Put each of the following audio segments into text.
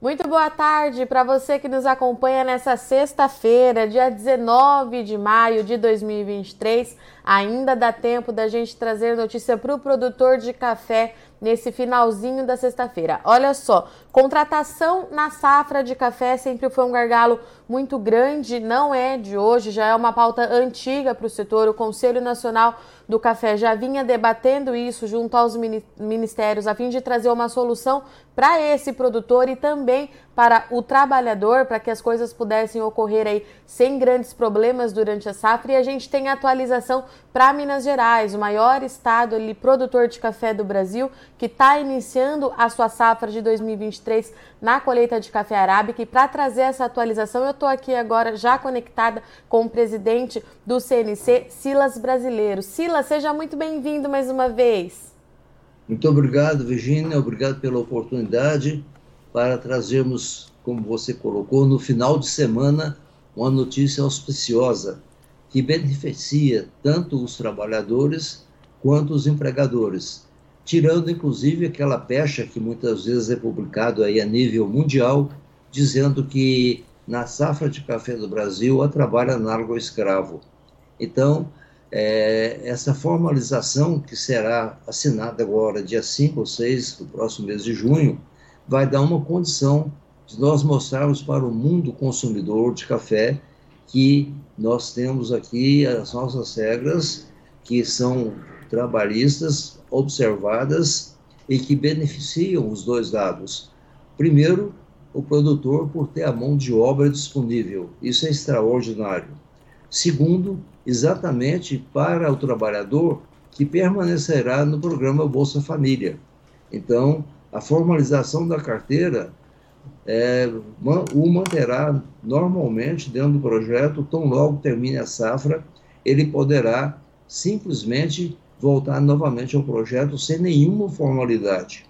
Muito boa tarde para você que nos acompanha nessa sexta-feira, dia 19 de maio de 2023. Ainda dá tempo da gente trazer notícia para o produtor de café nesse finalzinho da sexta-feira. Olha só, contratação na safra de café sempre foi um gargalo muito grande, não é de hoje, já é uma pauta antiga para o setor. O Conselho Nacional do Café já vinha debatendo isso junto aos ministérios a fim de trazer uma solução para esse produtor e também para o trabalhador, para que as coisas pudessem ocorrer aí sem grandes problemas durante a safra. E a gente tem atualização para Minas Gerais, o maior estado ali, produtor de café do Brasil, que está iniciando a sua safra de 2023 na colheita de café arábica. E para trazer essa atualização, eu estou aqui agora já conectada com o presidente do CNC, Silas Brasileiro. Silas, seja muito bem-vindo mais uma vez. Muito obrigado, Virginia. Obrigado pela oportunidade para trazermos, como você colocou, no final de semana, uma notícia auspiciosa que beneficia tanto os trabalhadores quanto os empregadores, tirando inclusive aquela pecha que muitas vezes é publicado aí a nível mundial, dizendo que na safra de café do Brasil há trabalho análogo ao escravo. Então, é, essa formalização que será assinada agora, dia 5 ou 6 do próximo mês de junho, vai dar uma condição de nós mostrarmos para o mundo consumidor de café que nós temos aqui as nossas regras, que são trabalhistas, observadas e que beneficiam os dois lados. Primeiro, o produtor por ter a mão de obra disponível, isso é extraordinário. Segundo, exatamente para o trabalhador que permanecerá no programa Bolsa Família. Então, a formalização da carteira é, o manterá normalmente dentro do projeto, tão logo termine a safra, ele poderá simplesmente voltar novamente ao projeto sem nenhuma formalidade.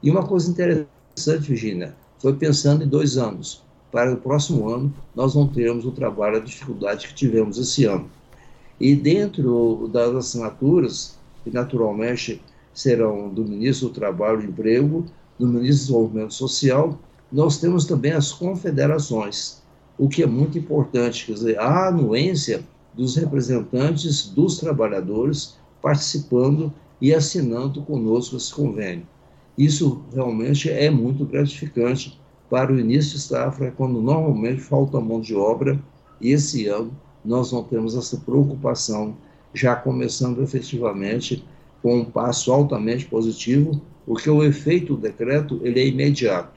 E uma coisa interessante, Virginia, foi pensando em dois anos. Para o próximo ano, nós não teremos o trabalho, a dificuldade que tivemos esse ano. E dentro das assinaturas, que naturalmente serão do Ministro do Trabalho e Emprego, do Ministro do Desenvolvimento Social, nós temos também as confederações, o que é muito importante, quer dizer, a anuência dos representantes dos trabalhadores participando e assinando conosco esse convênio. Isso realmente é muito gratificante para o início de safra, quando normalmente falta mão de obra, e esse ano nós não temos essa preocupação, já começando efetivamente com um passo altamente positivo, porque o efeito do decreto ele é imediato.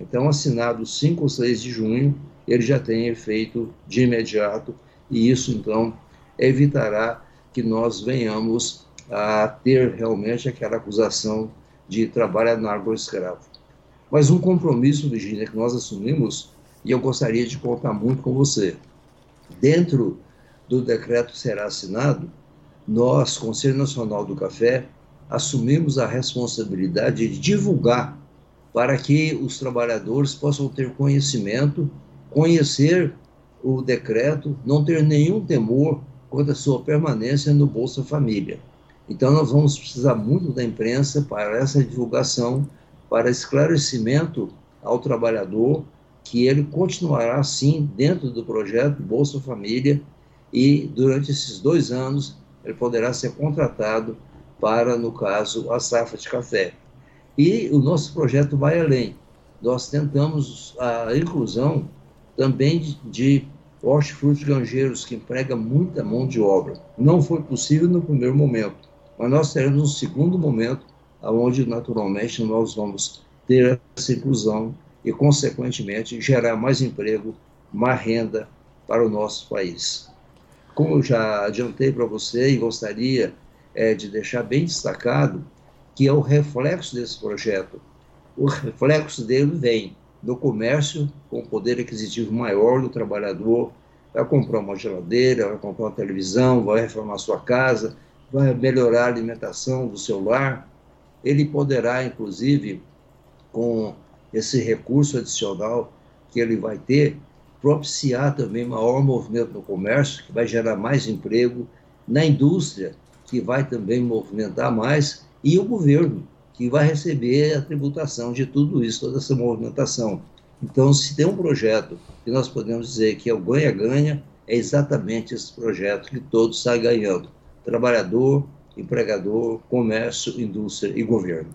Então, assinado 5 ou 6 de junho, ele já tem efeito de imediato, e isso, então, evitará que nós venhamos a ter realmente aquela acusação de trabalho análogo escravo. Mas um compromisso, Virginia, que nós assumimos, e eu gostaria de contar muito com você. Dentro do decreto será assinado, nós, Conselho Nacional do Café, assumimos a responsabilidade de divulgar para que os trabalhadores possam ter conhecimento, conhecer o decreto, não ter nenhum temor quanto à sua permanência no Bolsa Família. Então, nós vamos precisar muito da imprensa para essa divulgação, para esclarecimento ao trabalhador que ele continuará, sim, dentro do projeto Bolsa Família e, durante esses dois anos, ele poderá ser contratado para, no caso, a safra de café. E o nosso projeto vai além. Nós tentamos a inclusão também de, de hortifruti granjeiros, que emprega muita mão de obra. Não foi possível no primeiro momento, mas nós teremos um segundo momento, onde naturalmente nós vamos ter essa inclusão e, consequentemente, gerar mais emprego, mais renda para o nosso país. Como já adiantei para você e gostaria é, de deixar bem destacado, que é o reflexo desse projeto. O reflexo dele vem do comércio com poder aquisitivo maior do trabalhador, vai comprar uma geladeira, vai comprar uma televisão, vai reformar sua casa, vai melhorar a alimentação do seu lar. Ele poderá, inclusive, com esse recurso adicional que ele vai ter, propiciar também maior movimento no comércio, que vai gerar mais emprego, na indústria, que vai também movimentar mais, e o governo, que vai receber a tributação de tudo isso, toda essa movimentação. Então, se tem um projeto que nós podemos dizer que é o ganha-ganha, é exatamente esse projeto que todos saem ganhando: trabalhador, empregador, comércio, indústria e governo.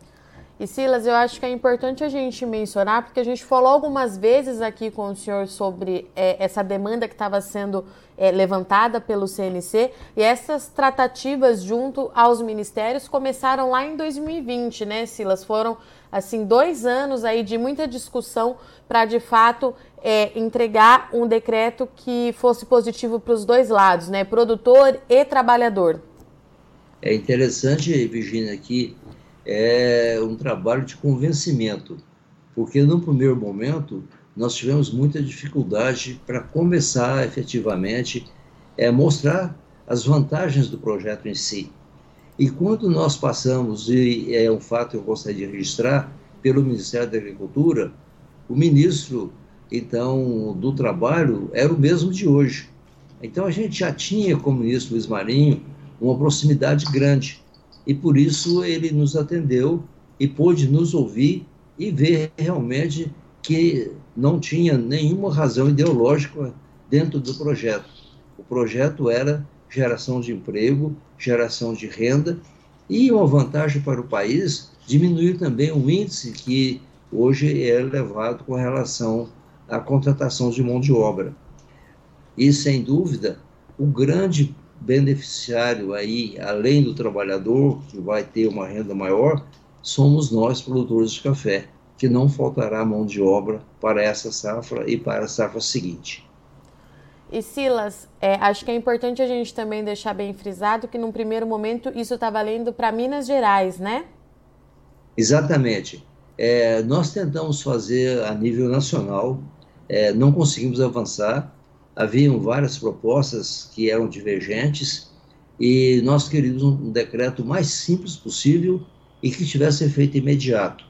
E Silas, eu acho que é importante a gente mencionar, porque a gente falou algumas vezes aqui com o senhor sobre é, essa demanda que estava sendo é, levantada pelo CNC, e essas tratativas junto aos ministérios começaram lá em 2020, né, Silas? Foram, assim, dois anos aí de muita discussão para, de fato, é, entregar um decreto que fosse positivo para os dois lados, né, produtor e trabalhador. É interessante, Virginia, que é um trabalho de convencimento, porque no primeiro momento nós tivemos muita dificuldade para começar efetivamente a é, mostrar as vantagens do projeto em si. E quando nós passamos, e é um fato que eu gostaria de registrar, pelo Ministério da Agricultura, o ministro, então, do Trabalho era o mesmo de hoje. Então, a gente já tinha, como ministro Luiz Marinho, uma proximidade grande e por isso ele nos atendeu e pôde nos ouvir e ver realmente que não tinha nenhuma razão ideológica dentro do projeto. O projeto era geração de emprego, geração de renda e uma vantagem para o país diminuir também o índice que hoje é levado com relação à contratação de mão de obra. E sem dúvida, o grande beneficiário aí, além do trabalhador, que vai ter uma renda maior, somos nós, produtores de café, que não faltará mão de obra para essa safra e para a safra seguinte. E Silas, é, acho que é importante a gente também deixar bem frisado que num primeiro momento isso está valendo para Minas Gerais, né? Exatamente. É, nós tentamos fazer a nível nacional, é, não conseguimos avançar, haviam várias propostas que eram divergentes e nós queríamos um decreto mais simples possível e que tivesse efeito imediato.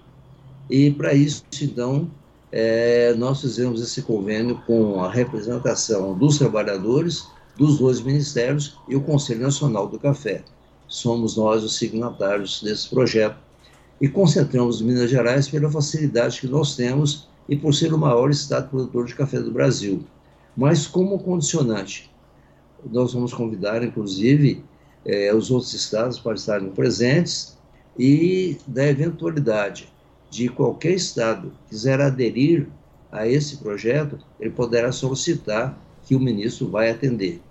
E para isso, então, é, nós fizemos esse convênio com a representação dos trabalhadores, dos dois ministérios e o Conselho Nacional do Café. Somos nós os signatários desse projeto e concentramos Minas Gerais pela facilidade que nós temos e por ser o maior estado produtor de café do Brasil mas como condicionante. Nós vamos convidar, inclusive, é, os outros estados para estarem presentes e, da eventualidade de qualquer estado quiser aderir a esse projeto, ele poderá solicitar que o ministro vai atender.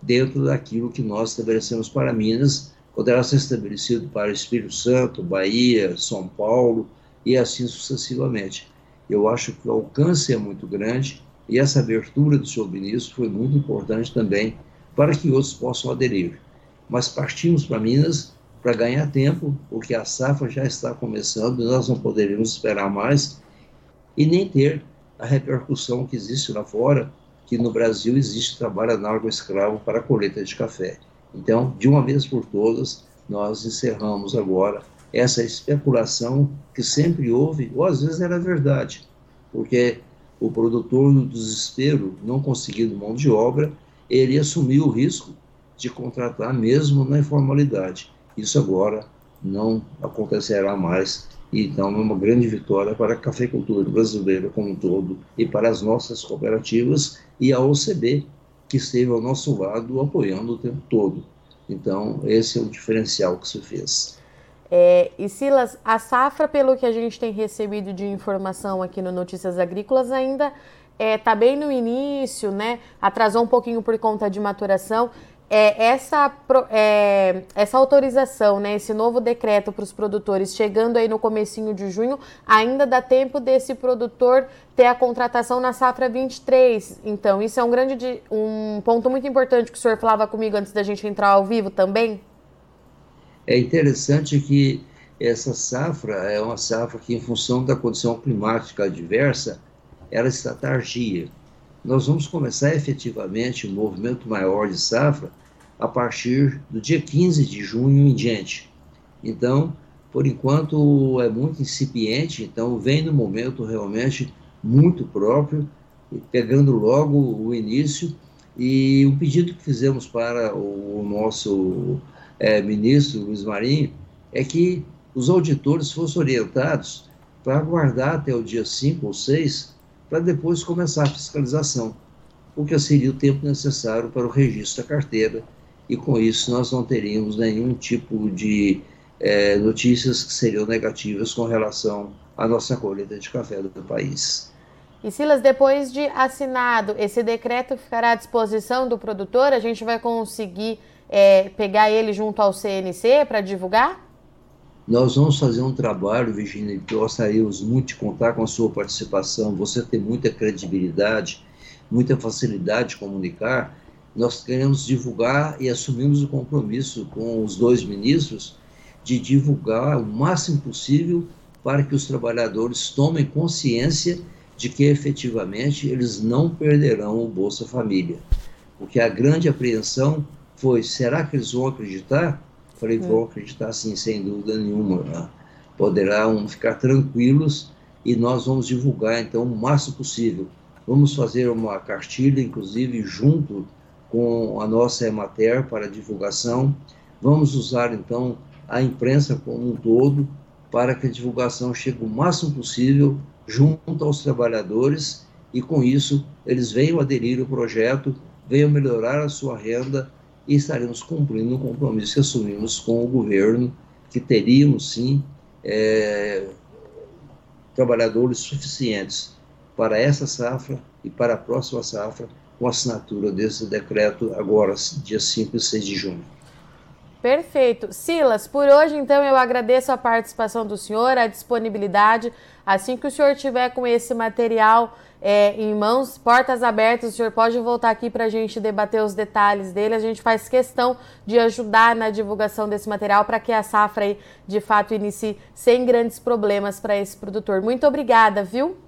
Dentro daquilo que nós estabelecemos para Minas, poderá ser estabelecido para Espírito Santo, Bahia, São Paulo e assim sucessivamente. Eu acho que o alcance é muito grande e essa abertura do seu ministro foi muito importante também para que outros possam aderir. Mas partimos para Minas para ganhar tempo, porque a safra já está começando nós não poderíamos esperar mais e nem ter a repercussão que existe lá fora, que no Brasil existe trabalho análogo escravo para a colheita de café. Então, de uma vez por todas, nós encerramos agora essa especulação que sempre houve, ou às vezes era verdade, porque o produtor, no desespero, não conseguindo mão de obra, ele assumiu o risco de contratar mesmo na informalidade. Isso agora não acontecerá mais. Então, é uma grande vitória para a cafeicultura brasileira como um todo e para as nossas cooperativas e a OCB, que esteve ao nosso lado apoiando o tempo todo. Então, esse é o diferencial que se fez. É, e Silas, a safra, pelo que a gente tem recebido de informação aqui no Notícias Agrícolas, ainda está é, tá bem no início, né? Atrasou um pouquinho por conta de maturação. É, essa, é, essa autorização, né, esse novo decreto para os produtores, chegando aí no comecinho de junho, ainda dá tempo desse produtor ter a contratação na safra 23. Então, isso é um grande um ponto muito importante que o senhor falava comigo antes da gente entrar ao vivo também. É interessante que essa safra é uma safra que, em função da condição climática adversa, ela está tardia. Nós vamos começar efetivamente um movimento maior de safra a partir do dia 15 de junho em diante. Então, por enquanto é muito incipiente, então vem no momento realmente muito próprio, pegando logo o início. E o pedido que fizemos para o nosso é, ministro Luiz Marinho é que os auditores fossem orientados para aguardar até o dia 5 ou 6 para depois começar a fiscalização, porque seria o tempo necessário para o registro da carteira, e com isso nós não teríamos nenhum tipo de é, notícias que seriam negativas com relação à nossa colheita de café do país. E Silas, depois de assinado, esse decreto ficará à disposição do produtor? A gente vai conseguir é, pegar ele junto ao CNC para divulgar? Nós vamos fazer um trabalho, Virginia, que gostaríamos muito de contar com a sua participação. Você tem muita credibilidade, muita facilidade de comunicar. Nós queremos divulgar e assumimos o compromisso com os dois ministros de divulgar o máximo possível para que os trabalhadores tomem consciência de que efetivamente eles não perderão o Bolsa Família. Porque a grande apreensão foi: será que eles vão acreditar? Falei: vão acreditar sim, sem dúvida nenhuma. Né? Poderão ficar tranquilos e nós vamos divulgar então o máximo possível. Vamos fazer uma cartilha, inclusive, junto com a nossa Emater para divulgação. Vamos usar então a imprensa como um todo para que a divulgação chegue o máximo possível junto aos trabalhadores e com isso eles venham aderir ao projeto, venham melhorar a sua renda e estaremos cumprindo o compromisso que assumimos com o governo, que teríamos sim é, trabalhadores suficientes para essa safra e para a próxima safra, com assinatura desse decreto agora, dia 5 e 6 de junho. Perfeito. Silas, por hoje então eu agradeço a participação do senhor, a disponibilidade. Assim que o senhor tiver com esse material é, em mãos, portas abertas, o senhor pode voltar aqui para a gente debater os detalhes dele. A gente faz questão de ajudar na divulgação desse material para que a safra aí, de fato inicie sem grandes problemas para esse produtor. Muito obrigada, viu?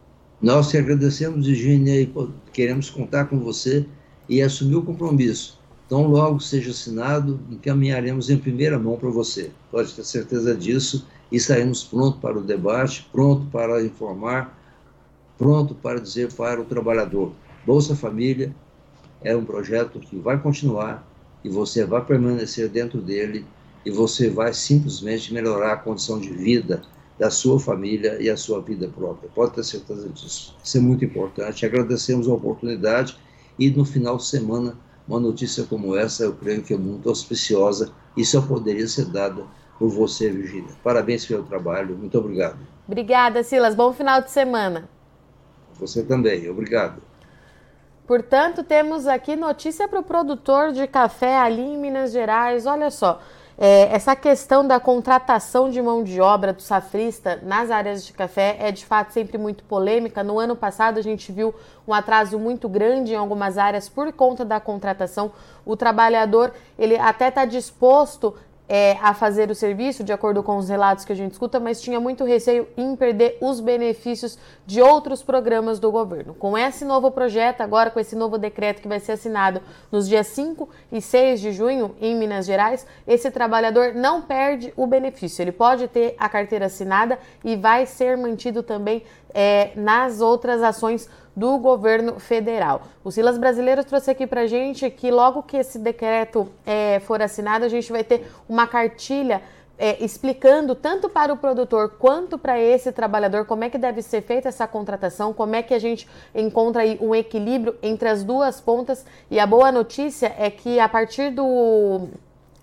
Nós te agradecemos, Virginia, e queremos contar com você e assumir o compromisso então, logo seja assinado, encaminharemos em primeira mão para você. Pode ter certeza disso e estaremos prontos para o debate, pronto para informar, pronto para dizer para o trabalhador: Bolsa Família é um projeto que vai continuar e você vai permanecer dentro dele e você vai simplesmente melhorar a condição de vida da sua família e a sua vida própria. Pode ter certeza disso. Isso é muito importante. Agradecemos a oportunidade e no final de semana uma notícia como essa, eu creio que é muito auspiciosa e só poderia ser dada por você, Virginia. Parabéns pelo trabalho. Muito obrigado. Obrigada, Silas. Bom final de semana. Você também. Obrigado. Portanto, temos aqui notícia para o produtor de café ali em Minas Gerais. Olha só, é, essa questão da contratação de mão de obra do safrista nas áreas de café é de fato sempre muito polêmica. No ano passado a gente viu um atraso muito grande em algumas áreas por conta da contratação. O trabalhador ele até está disposto é, a fazer o serviço, de acordo com os relatos que a gente escuta, mas tinha muito receio em perder os benefícios de outros programas do governo. Com esse novo projeto, agora com esse novo decreto que vai ser assinado nos dias 5 e 6 de junho em Minas Gerais, esse trabalhador não perde o benefício. Ele pode ter a carteira assinada e vai ser mantido também é, nas outras ações do governo federal. O Silas Brasileiro trouxe aqui para gente que logo que esse decreto é, for assinado, a gente vai ter uma cartilha é, explicando tanto para o produtor quanto para esse trabalhador como é que deve ser feita essa contratação, como é que a gente encontra aí um equilíbrio entre as duas pontas. E a boa notícia é que a partir do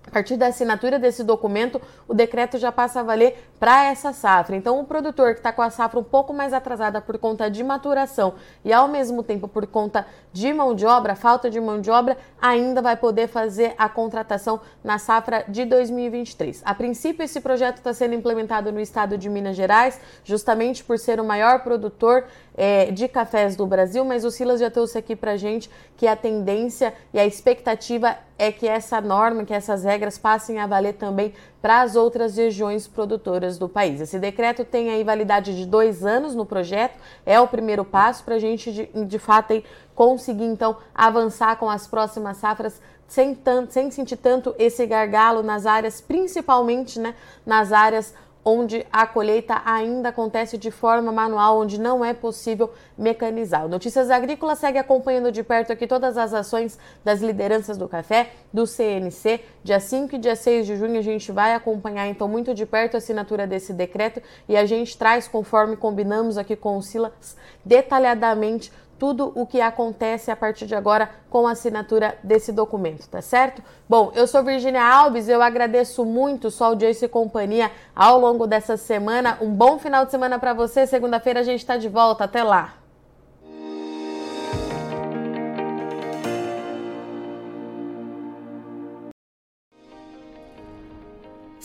a partir da assinatura desse documento, o decreto já passa a valer para essa safra. Então, o produtor que está com a safra um pouco mais atrasada por conta de maturação e, ao mesmo tempo, por conta de mão de obra, falta de mão de obra, ainda vai poder fazer a contratação na safra de 2023. A princípio, esse projeto está sendo implementado no estado de Minas Gerais, justamente por ser o maior produtor é, de cafés do Brasil, mas o Silas já trouxe aqui para gente que a tendência e a expectativa é que essa norma, que essas regras passem a valer também para as outras regiões produtoras do país. Esse decreto tem aí validade de dois anos no projeto, é o primeiro passo para a gente, de, de fato, conseguir então avançar com as próximas safras sem, tanto, sem sentir tanto esse gargalo nas áreas, principalmente né, nas áreas onde a colheita ainda acontece de forma manual, onde não é possível mecanizar. O Notícias Agrícolas segue acompanhando de perto aqui todas as ações das lideranças do café, do CNC. Dia 5 e dia 6 de junho a gente vai acompanhar então muito de perto a assinatura desse decreto e a gente traz, conforme combinamos aqui com o Silas, detalhadamente tudo o que acontece a partir de agora com a assinatura desse documento, tá certo? Bom, eu sou Virginia Alves, eu agradeço muito sua audiência e companhia ao longo dessa semana. Um bom final de semana para você. Segunda-feira a gente está de volta. Até lá.